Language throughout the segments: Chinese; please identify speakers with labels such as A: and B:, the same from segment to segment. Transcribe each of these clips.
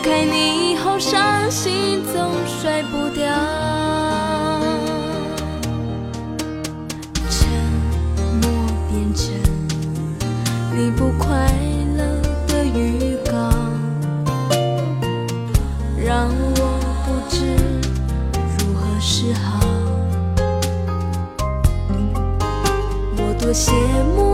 A: 离开你以后伤心总甩不掉。沉默变成你不快乐的预告。让我不知如何是好。我多羡慕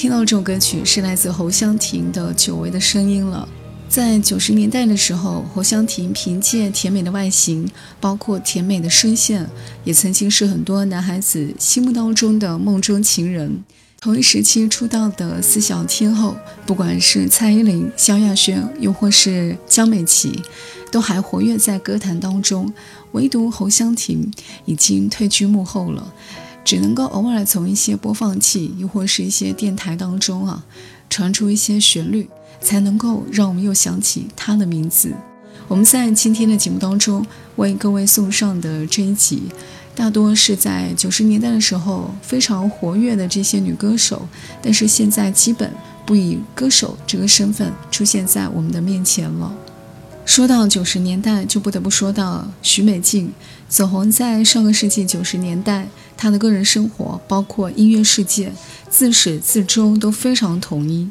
B: 听到这首歌曲是来自侯湘婷的久违的声音了。在九十年代的时候，侯湘婷凭借甜美的外形，包括甜美的声线，也曾经是很多男孩子心目当中的梦中情人。同一时期出道的四小天后，不管是蔡依林、萧亚轩，又或是江美琪，都还活跃在歌坛当中。唯独侯湘婷已经退居幕后了。只能够偶尔从一些播放器，又或是一些电台当中啊，传出一些旋律，才能够让我们又想起她的名字。我们在今天的节目当中为各位送上的这一集，大多是在九十年代的时候非常活跃的这些女歌手，但是现在基本不以歌手这个身份出现在我们的面前了。说到九十年代，就不得不说到许美静，走红在上个世纪九十年代。她的个人生活，包括音乐世界，自始至终都非常统一。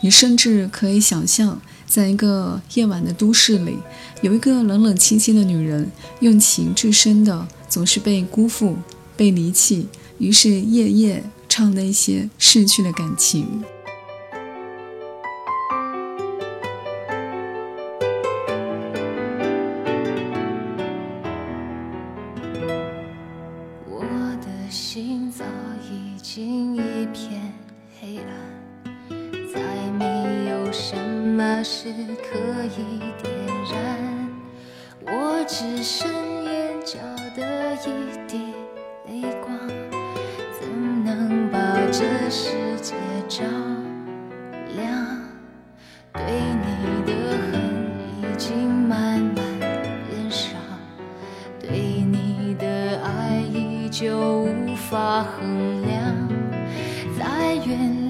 B: 你甚至可以想象，在一个夜晚的都市里，有一个冷冷清清的女人，用情至深的，总是被辜负、被离弃，于是夜夜唱那些逝去的感情。
C: 就无法衡量。在远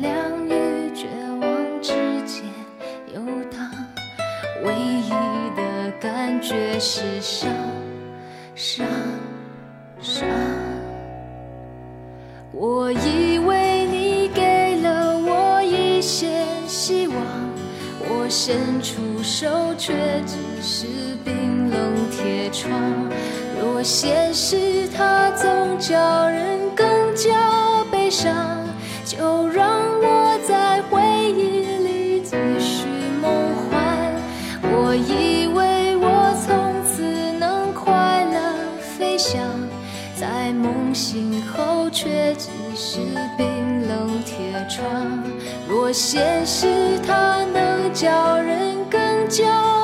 C: 现实它能叫人更加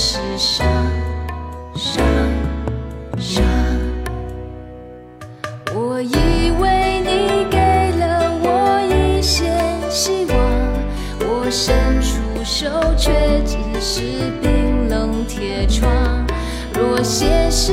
C: 是伤，伤，伤。我以为你给了我一线希望，我伸出手却只是冰冷铁窗。若现实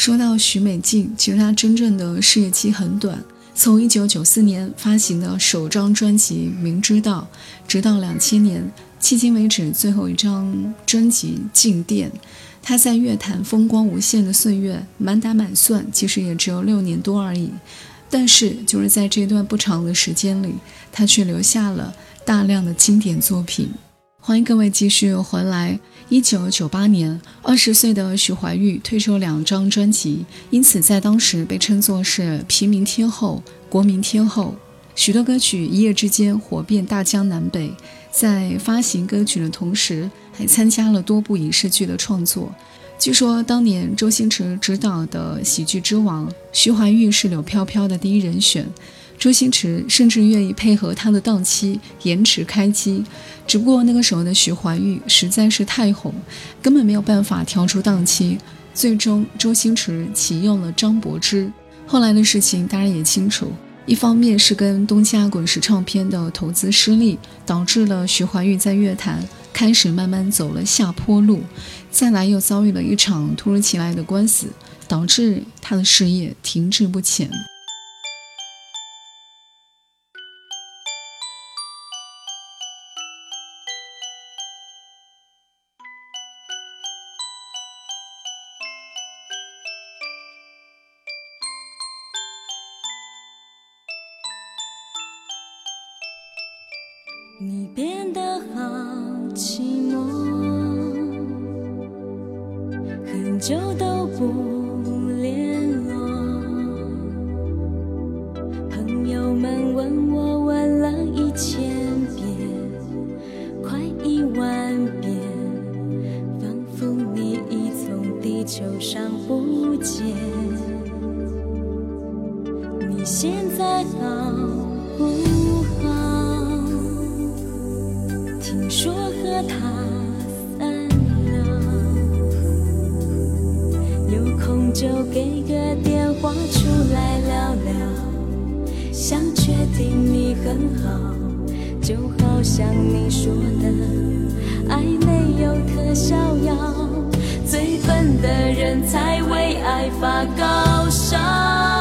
B: 说到许美静，其实她真正的事业期很短，从1994年发行的首张专辑《明知道》，直到2000年，迄今为止最后一张专辑《静电》，她在乐坛风光无限的岁月，满打满算其实也只有六年多而已。但是，就是在这段不长的时间里，她却留下了大量的经典作品。欢迎各位继续回来。一九九八年，二十岁的徐怀钰推出两张专辑，因此在当时被称作是平民天后、国民天后。许多歌曲一夜之间火遍大江南北。在发行歌曲的同时，还参加了多部影视剧的创作。据说当年周星驰执导的《喜剧之王》，徐怀钰是柳飘飘的第一人选。周星驰甚至愿意配合他的档期延迟开机，只不过那个时候的徐怀钰实在是太红，根本没有办法调出档期。最终，周星驰启用了张柏芝。后来的事情大家也清楚，一方面是跟东家滚石唱片的投资失利，导致了徐怀钰在乐坛开始慢慢走了下坡路；再来又遭遇了一场突如其来的官司。导致他的事业停滞不前。
A: 对你很好，就好像你说的，爱没有特效药，最笨的人才为爱发高烧。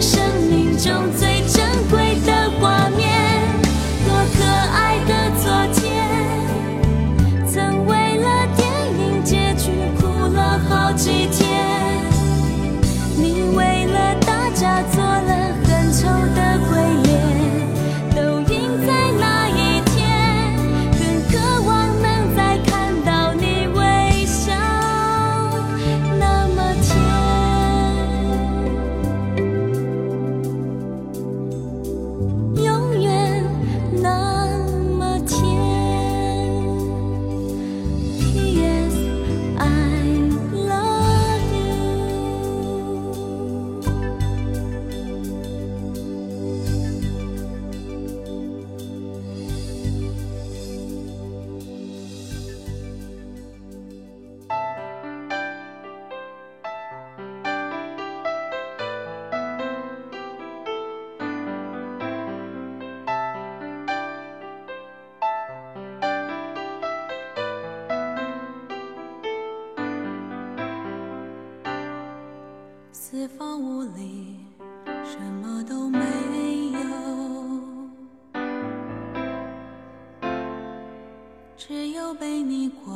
A: 生命中最珍贵的四方屋里什么都没有，只有被你管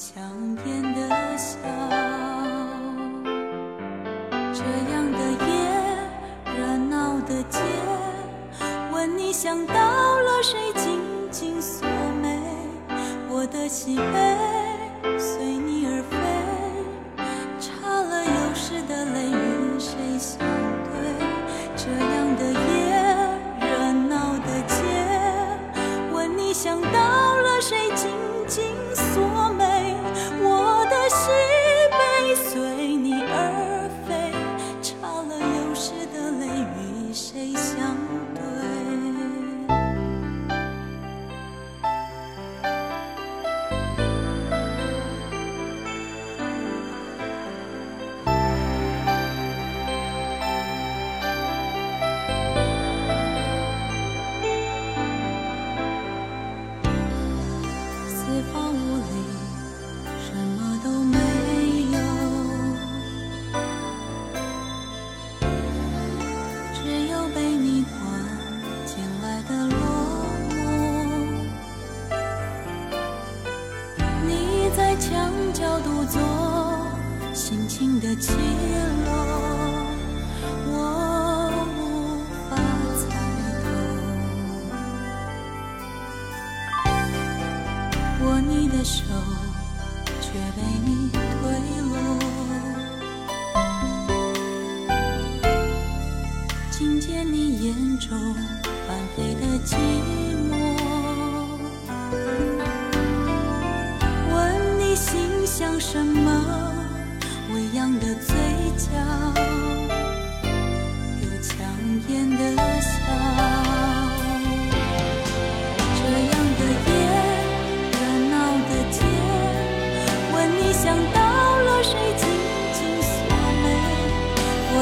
A: 墙边。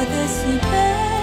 A: 我的喜悲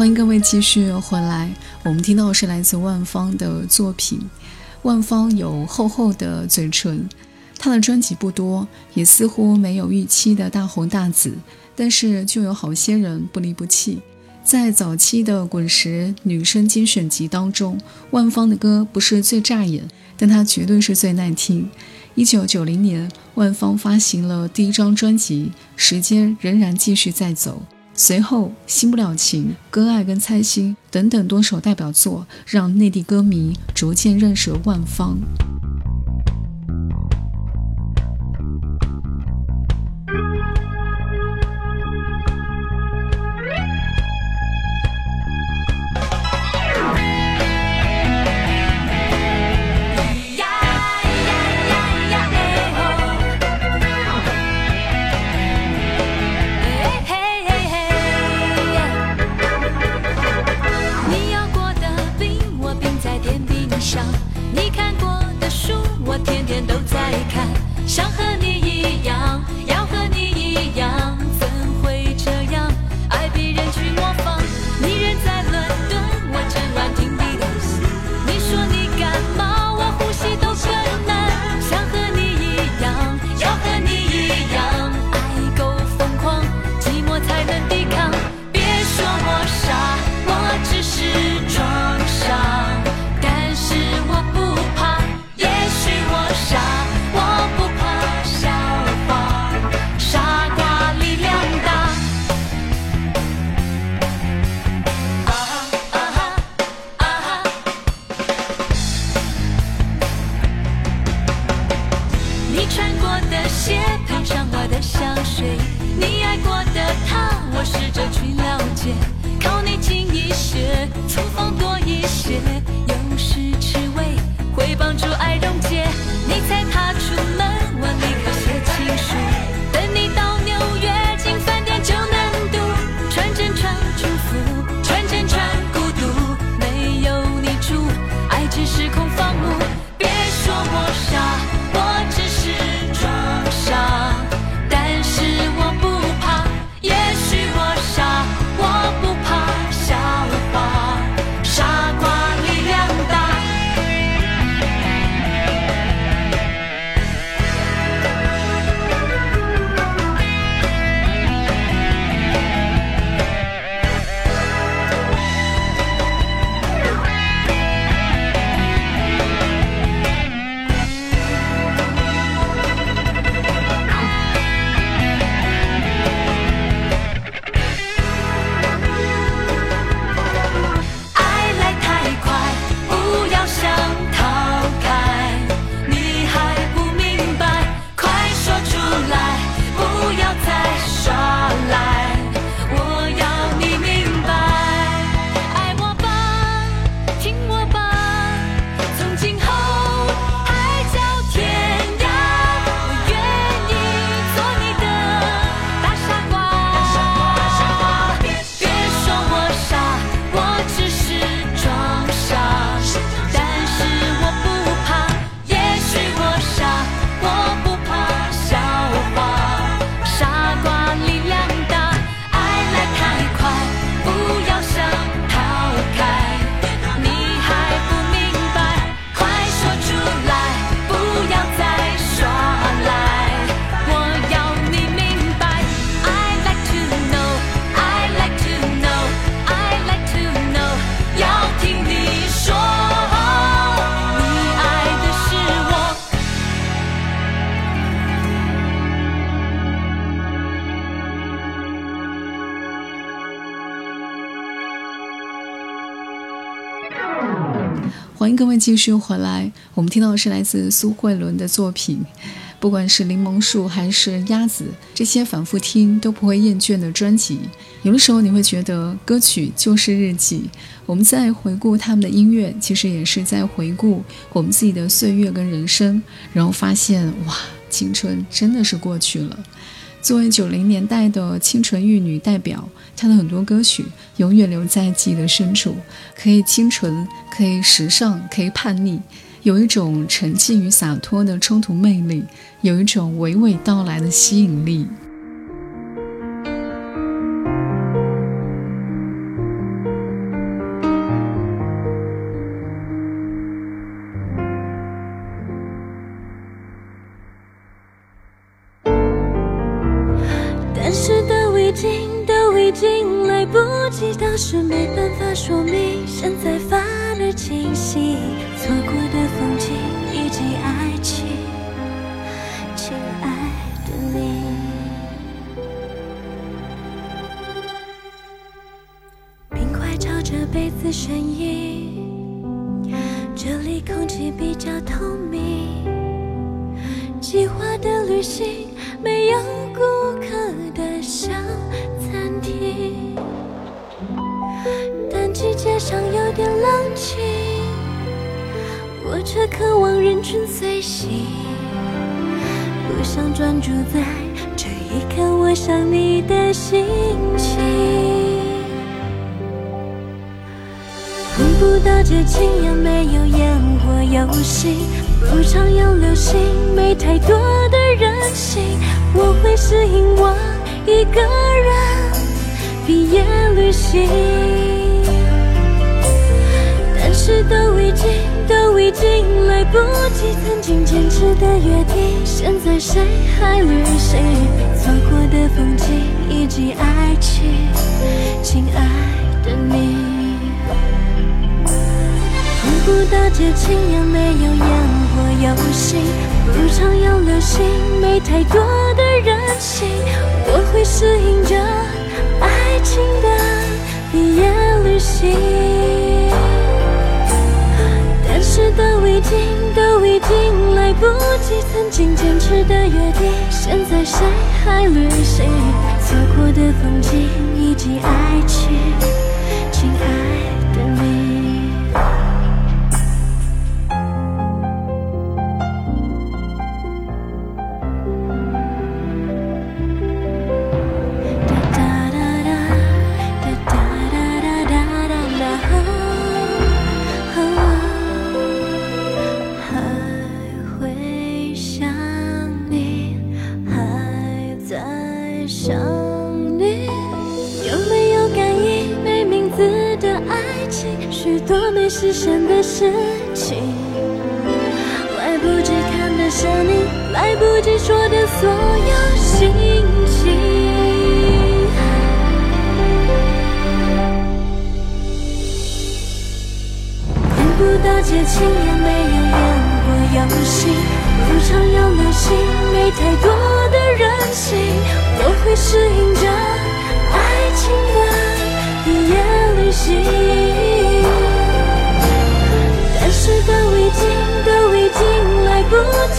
B: 欢迎各位继续回来。我们听到的是来自万芳的作品。万芳有厚厚的嘴唇，她的专辑不多，也似乎没有预期的大红大紫，但是就有好些人不离不弃。在早期的滚石女生精选集当中，万芳的歌不是最扎眼，但她绝对是最耐听。一九九零年，万芳发行了第一张专辑《时间仍然继续在走》。随后，《新不了情》《割爱》跟《猜心》等等多首代表作，让内地歌迷逐渐认识了万芳。迎各位继续回来。我们听到的是来自苏慧伦的作品，不管是柠檬树还是鸭子，这些反复听都不会厌倦的专辑。有的时候你会觉得歌曲就是日记，我们在回顾他们的音乐，其实也是在回顾我们自己的岁月跟人生，然后发现哇，青春真的是过去了。作为九零年代的清纯玉女代表，她的很多歌曲永远留在记忆的深处，可以清纯，可以时尚，可以叛逆，有一种沉静与洒脱的冲突魅力，有一种娓娓道来的吸引力。
A: 我想你的心情。碰不到节庆，也没有烟火游戏，不常有流星，没太多的任性。我会适应我一个人毕业旅行，但是都已经都已经来不及，曾经坚持的约定，现在谁还履行？错过的风景以及爱情，亲爱的你。碰不到节庆，也没有烟火游戏，不常有流星，没太多的任性。我会适应着爱情的毕业旅行，但是都已经都已经来不及，曾经坚持的约定，现在谁海旅行？错过的风景以及爱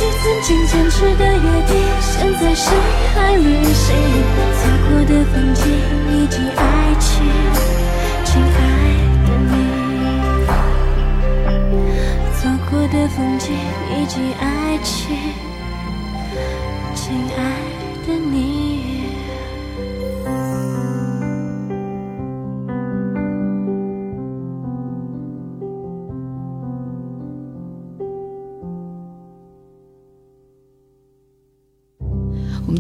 A: 曾经坚持的约定，现在谁还履行？错过的风景以及爱情，亲爱的你。错过的风景以及爱情，亲爱的你。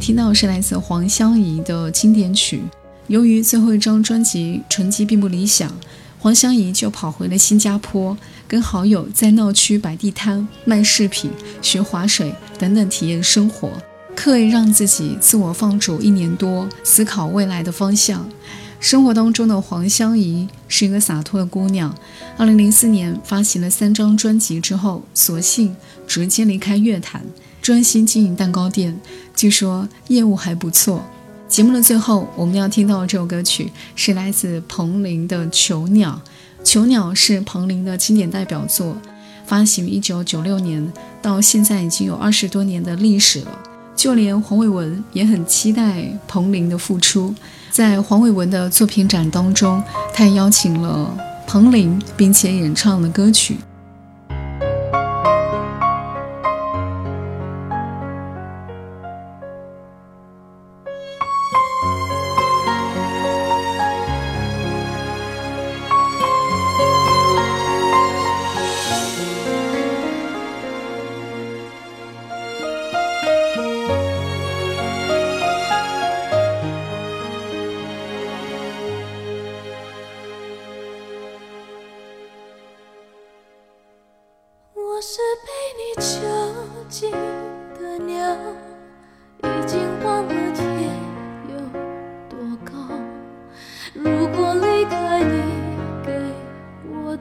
B: 听到是来自黄湘怡的经典曲。由于最后一张专辑成绩并不理想，黄湘怡就跑回了新加坡，跟好友在闹区摆地摊、卖饰品、学划水等等体验生活，刻意让自己自我放逐一年多，思考未来的方向。生活当中的黄湘怡是一个洒脱的姑娘。二零零四年发行了三张专辑之后，索性直接离开乐坛，专心经营蛋糕店。据说业务还不错。节目的最后，我们要听到的这首歌曲是来自彭羚的《囚鸟》。《囚鸟》是彭羚的经典代表作，发行于一九九六年，到现在已经有二十多年的历史了。就连黄伟文也很期待彭羚的复出。在黄伟文的作品展当中，他也邀请了彭羚，并且演唱了歌曲。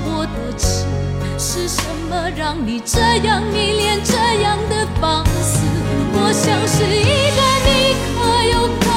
C: 我的痴是什么让你这样迷恋这样的放肆？我像是一个你可有可